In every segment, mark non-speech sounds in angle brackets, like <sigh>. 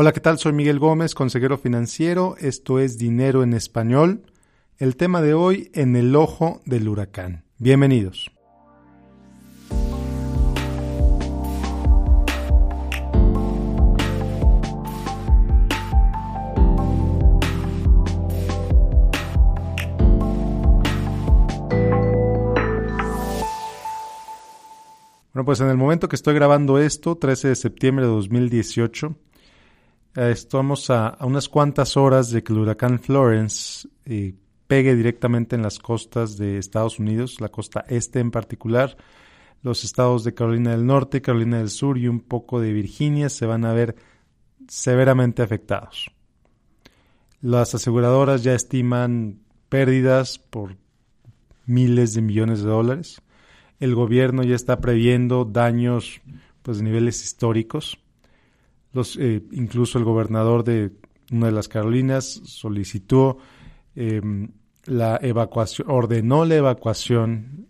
Hola, ¿qué tal? Soy Miguel Gómez, consejero financiero. Esto es Dinero en Español. El tema de hoy, en el ojo del huracán. Bienvenidos. Bueno, pues en el momento que estoy grabando esto, 13 de septiembre de 2018, eh, estamos a, unas cuantas horas de que el huracán Florence eh, pegue directamente en las costas de Estados Unidos, la costa este en particular. Los estados de Carolina del Norte, Carolina del Sur y un poco de Virginia se van a ver severamente afectados. Las aseguradoras ya estiman pérdidas por miles de millones de dólares. El gobierno ya está previendo daños pues, de niveles históricos. Los, eh, incluso el gobernador de una de las Carolinas solicitó em, la evacuación, ordenó la evacuación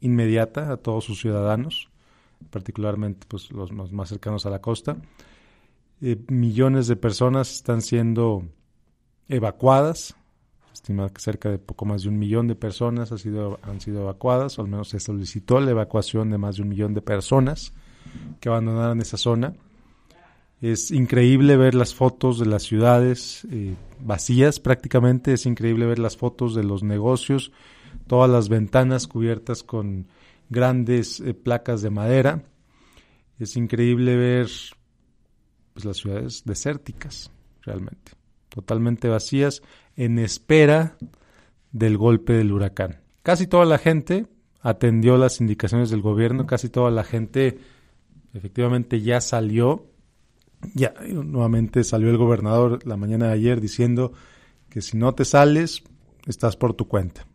inmediata a todos sus ciudadanos, particularmente pues, los, más cercanos a la costa. Eh, millones de personas están siendo evacuadas. Estima que cerca de poco más de un millón de personas ha sido, han sido evacuadas, o al menos se solicitó la evacuación de más de un millón de personas que abandonaron esa zona. Es increíble ver las fotos de las ciudades eh, vacías prácticamente, es increíble ver las fotos de los negocios, todas las ventanas cubiertas con grandes eh, placas de madera. Es increíble ver pues, las ciudades desérticas, realmente, totalmente vacías, en espera del golpe del huracán. Casi toda la gente atendió las indicaciones del gobierno, casi toda la gente efectivamente ya salió ya, nuevamente salió el gobernador la mañana de ayer diciendo que si no te sales, estás por tu cuenta.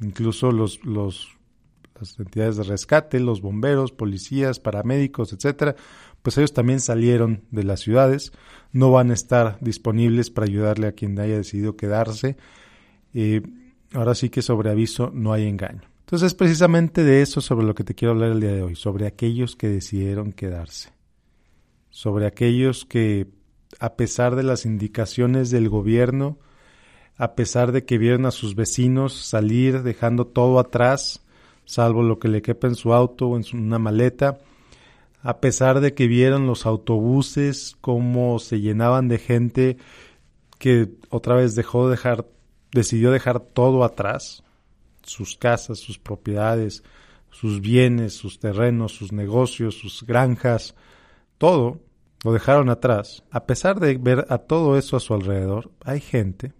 Incluso los, las entidades de rescate, los bomberos, policías, paramédicos, etcétera, pues ellos también salieron de las ciudades, no van a estar disponibles para ayudarle a quien haya decidido quedarse. Eh, ahora sí que sobre aviso no hay engaño. Entonces es precisamente de eso sobre lo que te quiero hablar el día de hoy, sobre aquellos que decidieron quedarse sobre aquellos que, a pesar de las indicaciones del gobierno, a pesar de que vieron a sus vecinos salir dejando todo atrás, salvo lo que le quepa en su auto o en una maleta, a pesar de que vieron los autobuses cómo se llenaban de gente que otra vez dejó de dejar, decidió dejar todo atrás, sus casas, sus propiedades, sus bienes, sus terrenos, sus negocios, sus granjas, todo lo dejaron atrás. A pesar de ver a todo eso a su alrededor, hay gente,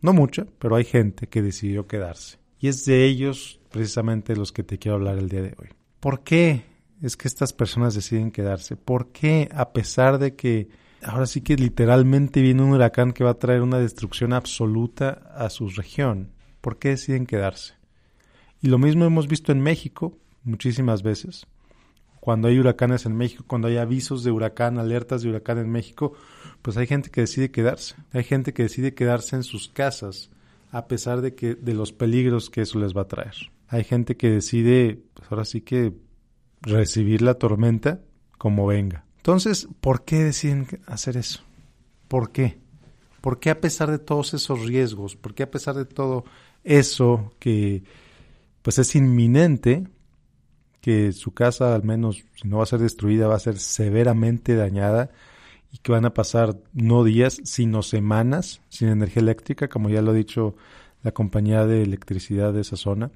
no mucha, pero hay gente que decidió quedarse. Y es de ellos precisamente los que te quiero hablar el día de hoy. ¿Por qué es que estas personas deciden quedarse? ¿Por qué a pesar de que ahora sí que literalmente viene un huracán que va a traer una destrucción absoluta a su región? ¿Por qué deciden quedarse? Y lo mismo hemos visto en México muchísimas veces cuando hay huracanes en México, cuando hay avisos de huracán, alertas de huracán en México, pues hay gente que decide quedarse. Hay gente que decide quedarse en sus casas a pesar de que de los peligros que eso les va a traer. Hay gente que decide, pues ahora sí que recibir la tormenta como venga. Entonces, ¿por qué deciden hacer eso? ¿Por qué? ¿Por qué a pesar de todos esos riesgos? ¿Por qué a pesar de todo eso que pues es inminente, que su casa, al menos si no va a ser destruida, va a ser severamente dañada y que van a pasar no días, sino semanas sin energía eléctrica, como ya lo ha dicho la compañía de electricidad de esa zona.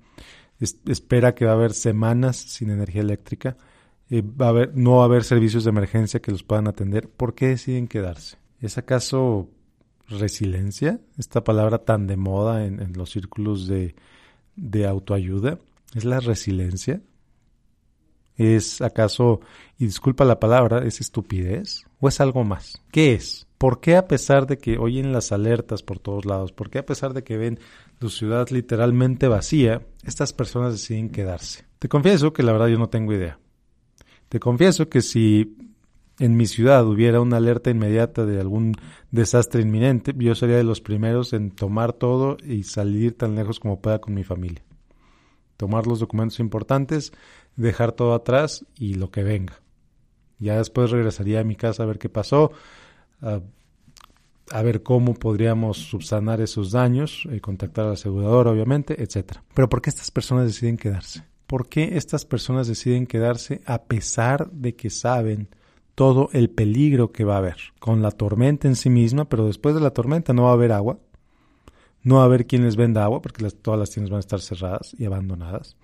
espera que va a haber semanas sin energía eléctrica. Eh, va a haber, no va a haber servicios de emergencia que los puedan atender. ¿Por qué deciden quedarse? ¿Es acaso resiliencia? Esta palabra tan de moda en, en los círculos de, de autoayuda. ¿Es la resiliencia? ¿Es acaso, y disculpa la palabra, es estupidez? ¿O es algo más? ¿Qué es? ¿Por qué a pesar de que oyen las alertas por todos lados, por qué a pesar de que ven tu ciudad literalmente vacía, estas personas deciden quedarse? Te confieso que la verdad yo no tengo idea. Te confieso que si en mi ciudad hubiera una alerta inmediata de algún desastre inminente, yo sería de los primeros en tomar todo y salir tan lejos como pueda con mi familia. Tomar los documentos importantes, dejar todo atrás y lo que venga. Ya después regresaría a mi casa a ver qué pasó, a, ver cómo podríamos subsanar esos daños, eh, contactar al asegurador, obviamente, etcétera. Pero ¿por qué estas personas deciden quedarse? ¿Por qué estas personas deciden quedarse a pesar de que saben todo el peligro que va a haber con la tormenta en sí misma, pero después de la tormenta no va a haber agua, no va a haber quien les venda agua porque todas las tiendas van a estar cerradas y abandonadas,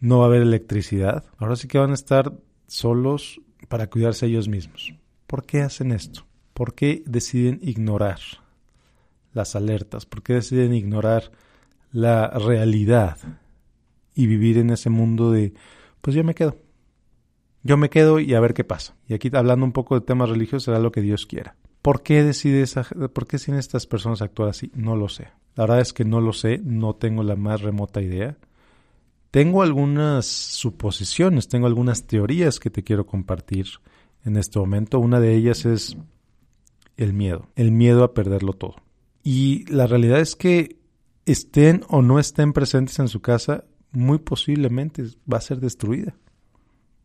no va a haber electricidad, ahora sí que van a estar solos para cuidarse ellos mismos. ¿Por qué hacen esto? ¿Por qué deciden ignorar las alertas? ¿Por qué deciden ignorar la realidad y vivir en ese mundo de, pues yo me quedo? Yo me quedo y a ver qué pasa. Y aquí hablando un poco de temas religiosos será lo que Dios quiera. ¿Por qué decide esa, por qué deciden estas personas actuar así? No lo sé. La verdad es que no lo sé, no tengo la más remota idea. Tengo algunas suposiciones, tengo algunas teorías que te quiero compartir en este momento. Una de ellas es el miedo, el miedo a perderlo todo. Y la realidad es que estén o no estén presentes en su casa, muy posiblemente va a ser destruida.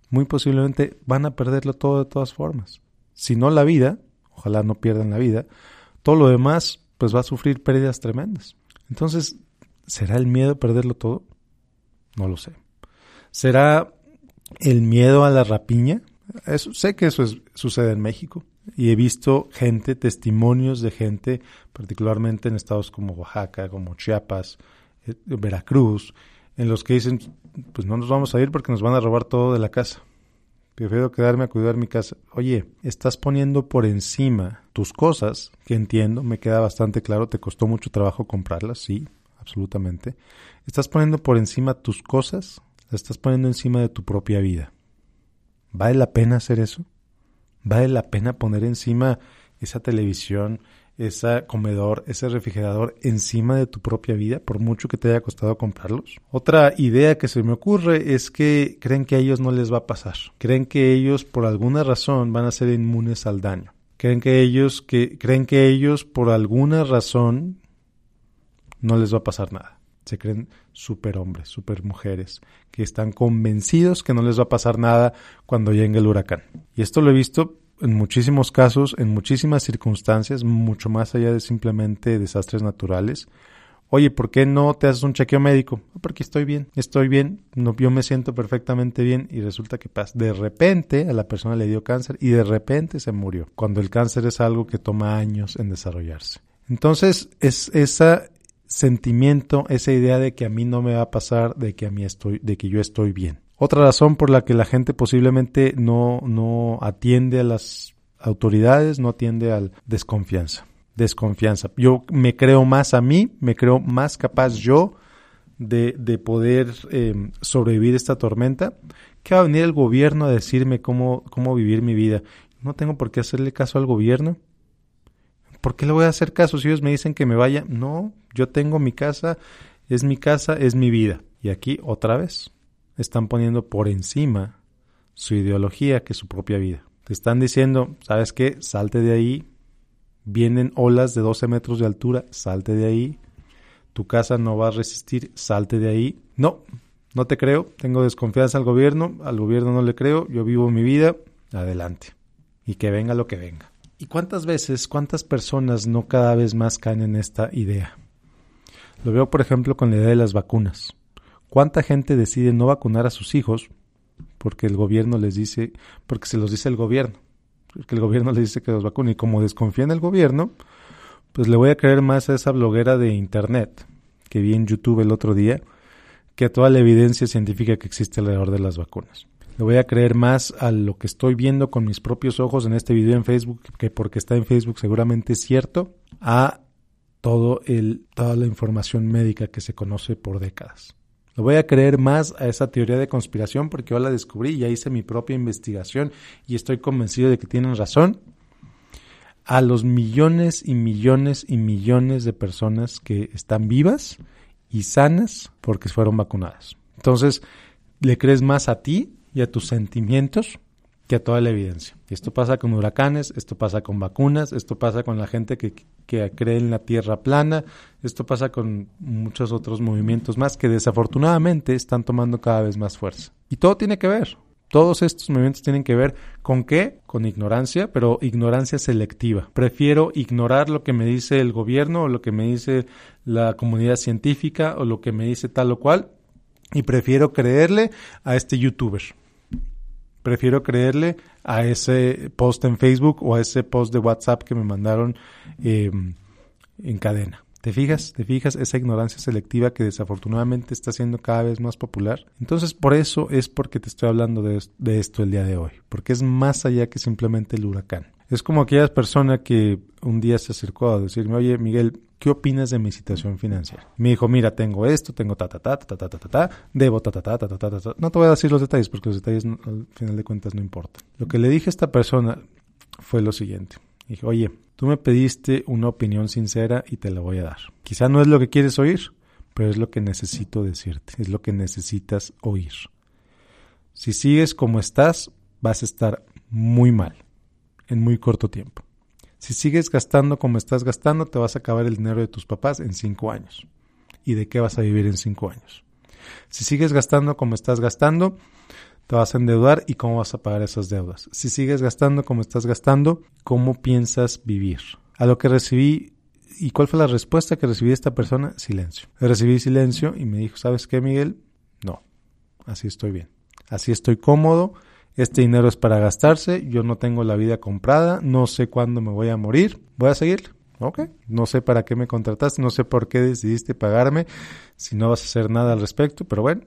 Muy posiblemente van a perderlo todo de todas formas. Si no la vida, ojalá no pierdan la vida, todo lo demás pues va a sufrir pérdidas tremendas. Entonces, ¿será el miedo a perderlo todo? No lo sé. ¿Será el miedo a la rapiña? sé que eso sucede en México y he visto gente, testimonios de gente, particularmente en estados como Oaxaca, como Chiapas, eh, Veracruz, en los que dicen, pues no nos vamos a ir porque nos van a robar todo de la casa. Prefiero quedarme a cuidar mi casa. Oye, estás poniendo por encima tus cosas, que entiendo, me queda bastante claro, te costó mucho trabajo comprarlas, sí, absolutamente. Estás poniendo por encima tus cosas, las estás poniendo encima de tu propia vida. ¿Vale la pena hacer eso? ¿Vale la pena poner encima esa televisión, ese comedor, ese refrigerador encima de tu propia vida, por mucho que te haya costado comprarlos? Otra idea que se me ocurre es que creen que a ellos no les va a pasar. Creen que ellos, por alguna razón, van a ser inmunes al daño. Creen que ellos, que, creen que ellos, por alguna razón, no les va a pasar nada se creen superhombres, supermujeres, que están convencidos que no les va a pasar nada cuando llegue el huracán. Y esto lo he visto en muchísimos casos, en muchísimas circunstancias, mucho más allá de simplemente desastres naturales. Oye, ¿por qué no te haces un chequeo médico? Porque estoy bien, estoy bien, no, yo me siento perfectamente bien y resulta que pasa. De repente a la persona le dio cáncer y de repente se murió, cuando el cáncer es algo que toma años en desarrollarse. Entonces, es esa sentimiento, esa idea de que a mí no me va a pasar, de que a mí estoy, de que yo estoy bien. Otra razón por la que la gente posiblemente no, no atiende a las autoridades, no atiende al desconfianza. Desconfianza. Yo me creo más a mí, me creo más capaz yo de, de poder eh, sobrevivir esta tormenta, que va a venir el gobierno a decirme cómo, cómo vivir mi vida. No tengo por qué hacerle caso al gobierno. ¿Por qué le voy a hacer caso si ellos me dicen que me vaya? No, yo tengo mi casa, es mi casa, es mi vida. Y aquí otra vez están poniendo por encima su ideología que su propia vida. Te están diciendo, ¿sabes qué? Salte de ahí. Vienen olas de 12 metros de altura, salte de ahí. Tu casa no va a resistir, salte de ahí. No, no te creo, tengo desconfianza al gobierno, al gobierno no le creo, yo vivo mi vida, adelante. Y que venga lo que venga. ¿Y cuántas veces, cuántas personas no cada vez más caen en esta idea? Lo veo, por ejemplo, con la idea de las vacunas. ¿Cuánta gente decide no vacunar a sus hijos porque el gobierno les dice, porque se los dice el gobierno, porque el gobierno les dice que los vacunen? Y como desconfía en el gobierno, pues le voy a creer más a esa bloguera de internet que vi en YouTube el otro día que a toda la evidencia científica que existe alrededor de las vacunas. Le voy a creer más a lo que estoy viendo con mis propios ojos en este video en Facebook, que porque está en Facebook seguramente es cierto, a todo el, toda la información médica que se conoce por décadas. Le voy a creer más a esa teoría de conspiración porque yo la descubrí, ya hice mi propia investigación y estoy convencido de que tienen razón. A los millones y millones y millones de personas que están vivas y sanas porque fueron vacunadas. Entonces, ¿le crees más a ti y a tus sentimientos que a toda la evidencia. Esto pasa con huracanes, esto pasa con vacunas, esto pasa con la gente que, que cree en la tierra plana, esto pasa con muchos otros movimientos más que desafortunadamente están tomando cada vez más fuerza. Y todo tiene que ver, Todos estos movimientos tienen que ver con qué? Con ignorancia, pero ignorancia selectiva. Prefiero ignorar lo que me dice el gobierno o lo que me dice la comunidad científica o lo que me dice tal o cual y prefiero creerle a este youtuber. Prefiero creerle a ese post en Facebook o a ese post de WhatsApp que me mandaron eh, en cadena. ¿Te fijas? ¿Te fijas esa ignorancia selectiva que desafortunadamente está siendo cada vez más popular? Entonces, por eso es porque te estoy hablando de, de esto el día de hoy, porque es más allá que simplemente el huracán. Es como aquella persona que un día se acercó a decirme, oye, Miguel, ¿qué opinas de mi situación financiera? Me dijo, mira, tengo esto, tengo ta, ta, ta, ta, ta, ta, ta, ta, debo ta, ta, ta, ta, ta, ta, ta. No te voy a decir los detalles porque los detalles al final de cuentas no importan. Lo que le dije a esta persona fue lo siguiente. Dije, oye, Tú me pediste una opinión sincera y te la voy a dar. Quizá no es lo que quieres oír, pero es lo que necesito decirte, es lo que necesitas oír. Si sigues como estás, vas a estar muy mal en muy corto tiempo. Si sigues gastando como estás gastando, te vas a acabar el dinero de tus papás en cinco años. ¿Y de qué vas a vivir en cinco años? Si sigues gastando como estás gastando, te vas a endeudar y cómo vas a pagar esas deudas. Si sigues gastando como estás gastando, ¿cómo piensas vivir? A lo que recibí, ¿y cuál fue la respuesta que recibí de esta persona? Silencio. Recibí silencio y me dijo, ¿sabes qué, Miguel? No, así estoy bien. Así estoy cómodo. Este dinero es para gastarse. Yo no tengo la vida comprada. No sé cuándo me voy a morir. Voy a seguir. Ok, no sé para qué me contrataste, no sé por qué decidiste pagarme si no vas a hacer nada al respecto, pero bueno,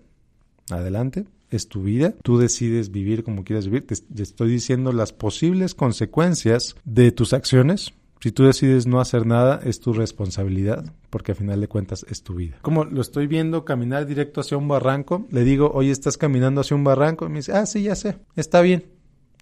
adelante es tu vida, tú decides vivir como quieras vivir, te, estoy diciendo las posibles consecuencias de tus acciones, si tú decides no hacer nada, es tu responsabilidad, porque a final de cuentas es tu vida. Como lo estoy viendo caminar directo hacia un barranco, le digo, oye, estás caminando hacia un barranco, y me dice, ah, sí, ya sé, está bien,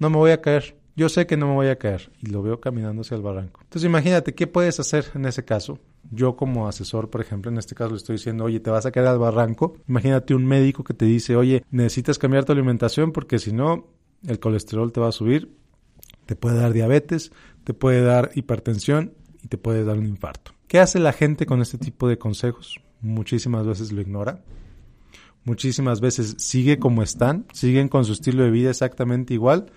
no me voy a caer. Yo sé que no me voy a caer y lo veo caminando hacia el barranco. Entonces imagínate, ¿qué puedes hacer en ese caso? Yo como asesor, por ejemplo, en este caso le estoy diciendo, oye, te vas a caer al barranco. Imagínate un médico que te dice, oye, necesitas cambiar tu alimentación porque si no, el colesterol te va a subir, te puede dar diabetes, te puede dar hipertensión y te puede dar un infarto. ¿Qué hace la gente con este tipo de consejos? Muchísimas veces lo ignora. Muchísimas veces sigue como están, siguen con su estilo de vida exactamente igual,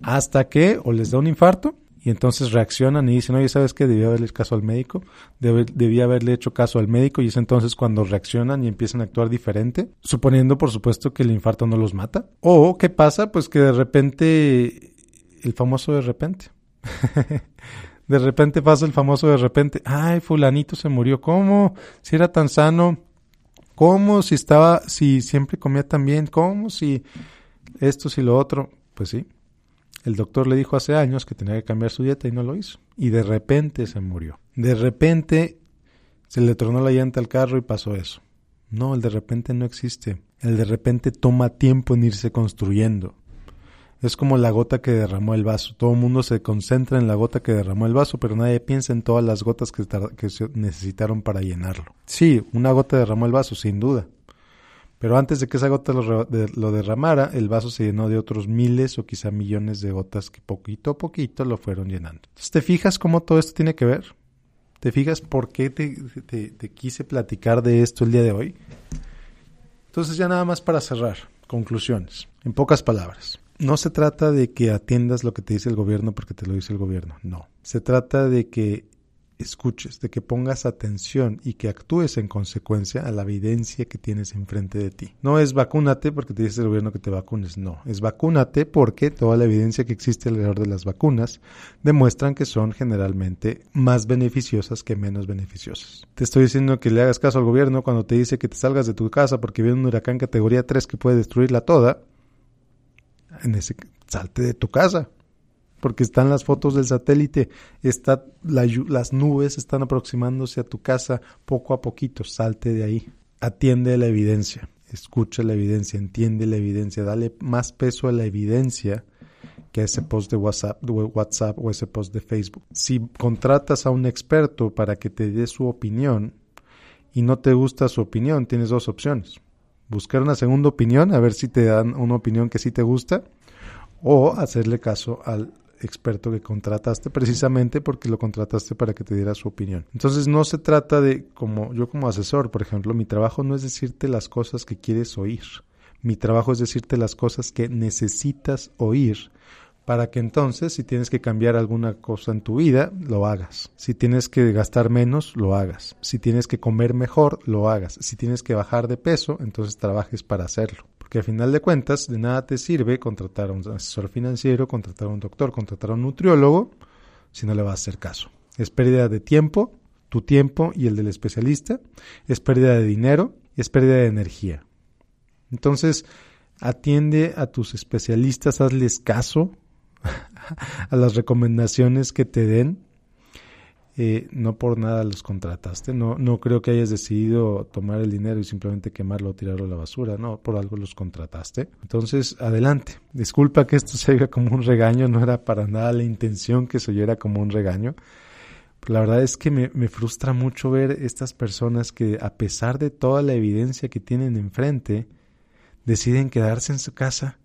hasta que o les da un infarto y entonces reaccionan y dicen, oye, ¿sabes qué? Debía haberle caso al médico, debía haberle hecho caso al médico y es entonces cuando reaccionan y empiezan a actuar diferente, suponiendo por supuesto que el infarto no los mata. O, ¿qué pasa? Pues que de repente, el famoso de repente. <laughs> de repente pasa el famoso de repente, ay, fulanito se murió, ¿cómo? Si era tan sano, ¿cómo? Si estaba, si siempre comía tan bien, ¿cómo? Si esto, si lo otro, pues sí el doctor le dijo hace años que tenía que cambiar su dieta y no lo hizo. Y de repente se murió. De repente se le tronó la llanta al carro y pasó eso. No, el de repente no existe. El de repente toma tiempo en irse construyendo. Es como la gota que derramó el vaso. Todo el mundo se concentra en la gota que derramó el vaso, pero nadie piensa en todas las gotas que, se necesitaron para llenarlo. Sí, una gota derramó el vaso, sin duda. Pero antes de que esa gota lo, derramara, el vaso se llenó de otros miles o quizá millones de gotas que poquito a poquito lo fueron llenando. Entonces, ¿te fijas cómo todo esto tiene que ver? ¿Te fijas por qué te, te quise platicar de esto el día de hoy? Entonces ya nada más para cerrar, conclusiones, en pocas palabras. No se trata de que atiendas lo que te dice el gobierno porque te lo dice el gobierno, no. Se trata de que escuches, de que pongas atención y que actúes en consecuencia a la evidencia que tienes enfrente de ti. No es vacúnate porque te dice el gobierno que te vacunes, no, es vacúnate porque toda la evidencia que existe alrededor de las vacunas demuestran que son generalmente más beneficiosas que menos beneficiosas. Te estoy diciendo que le hagas caso al gobierno cuando te dice que te salgas de tu casa porque viene un huracán categoría 3 que puede destruirla toda. En ese salte de tu casa porque están las fotos del satélite, está las nubes están aproximándose a tu casa poco a poquito, salte de ahí, atiende la evidencia, escucha la evidencia, entiende la evidencia, dale más peso a la evidencia que a ese post de WhatsApp, de WhatsApp o ese post de Facebook. Si contratas a un experto para que te dé su opinión y no te gusta su opinión, tienes dos opciones. Buscar una segunda opinión, a ver si te dan una opinión que sí te gusta, o hacerle caso al experto que contrataste precisamente porque lo contrataste para que te diera su opinión. Entonces no se trata de, como yo como asesor, por ejemplo, mi trabajo no es decirte las cosas que quieres oír. Mi trabajo es decirte las cosas que necesitas oír para que entonces, si tienes que cambiar alguna cosa en tu vida, lo hagas. Si tienes que gastar menos, lo hagas. Si tienes que comer mejor, lo hagas. Si tienes que bajar de peso, entonces trabajes para hacerlo. Porque al final de cuentas, de nada te sirve contratar a un asesor financiero, contratar a un doctor, contratar a un nutriólogo, si no le vas a hacer caso. Es pérdida de tiempo, tu tiempo y el del especialista, es pérdida de dinero es pérdida de energía. Entonces, atiende a tus especialistas, hazles caso, <laughs> a las recomendaciones que te den. Eh, no por nada los contrataste. No, no creo que hayas decidido tomar el dinero y simplemente quemarlo o tirarlo a la basura. No, por algo los contrataste. Entonces, adelante. Disculpa que esto se oiga como un regaño. No era para nada la intención que se oyera como un regaño. la verdad es que me, me frustra mucho ver estas personas que, a pesar de toda la evidencia que tienen enfrente, deciden quedarse en su casa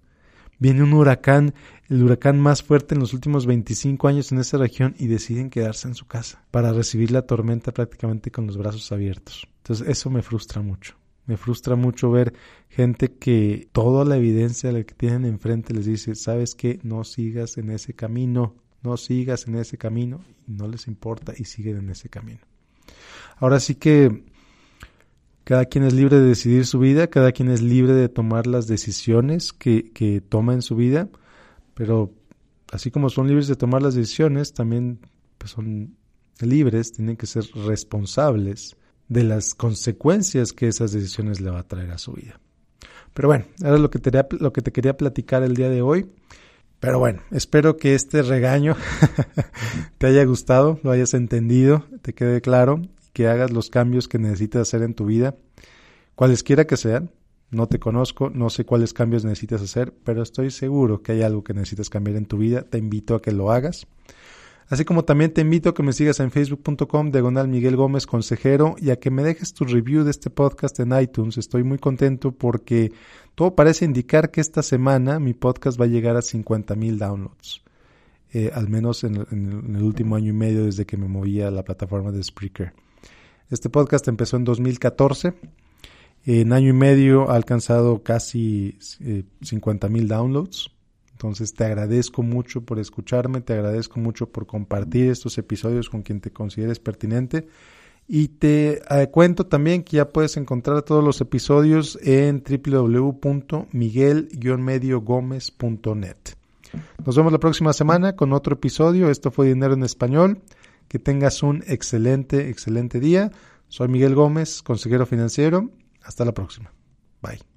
Viene un huracán, el huracán más fuerte en los últimos 25 años en esa región y deciden quedarse en su casa para recibir la tormenta prácticamente con los brazos abiertos. Entonces eso me frustra mucho. Me frustra mucho ver gente que toda la evidencia que tienen enfrente les dice, sabes que no sigas en ese camino, no sigas en ese camino, y no les importa y siguen en ese camino. Ahora sí que cada quien es libre de decidir su vida, cada quien es libre de tomar las decisiones que, que toma en su vida, pero así como son libres de tomar las decisiones, también pues, son libres, tienen que ser responsables de las consecuencias que esas decisiones le va a traer a su vida. Pero bueno, era lo que te, lo que te quería platicar el día de hoy. Pero bueno, espero que este regaño <laughs> te haya gustado, lo hayas entendido, te quede claro que hagas los cambios que necesitas hacer en tu vida, cualesquiera que sean. No te conozco, no sé cuáles cambios necesitas hacer, pero estoy seguro que hay algo que necesitas cambiar en tu vida. Te invito a que lo hagas. Así como también te invito a que me sigas en facebook.com diagonal Miguel Gómez Consejero y a que me dejes tu review de este podcast en iTunes. Estoy muy contento porque todo parece indicar que esta semana mi podcast va a llegar a 50 mil downloads. Eh, al menos en, en, el último año y medio desde que me movía a la plataforma de Spreaker. Este podcast empezó en 2014. En año y medio ha alcanzado casi 50 eh, mil downloads. Entonces te agradezco mucho por escucharme, te agradezco mucho por compartir estos episodios con quien te consideres pertinente. Y te eh, cuento también que ya puedes encontrar todos los episodios en www.miguel-mediogomez.net. Nos vemos la próxima semana con otro episodio. Esto fue Dinero en Español. Que tengas un excelente, excelente día. Soy Miguel Gómez, consejero financiero. Hasta la próxima. Bye.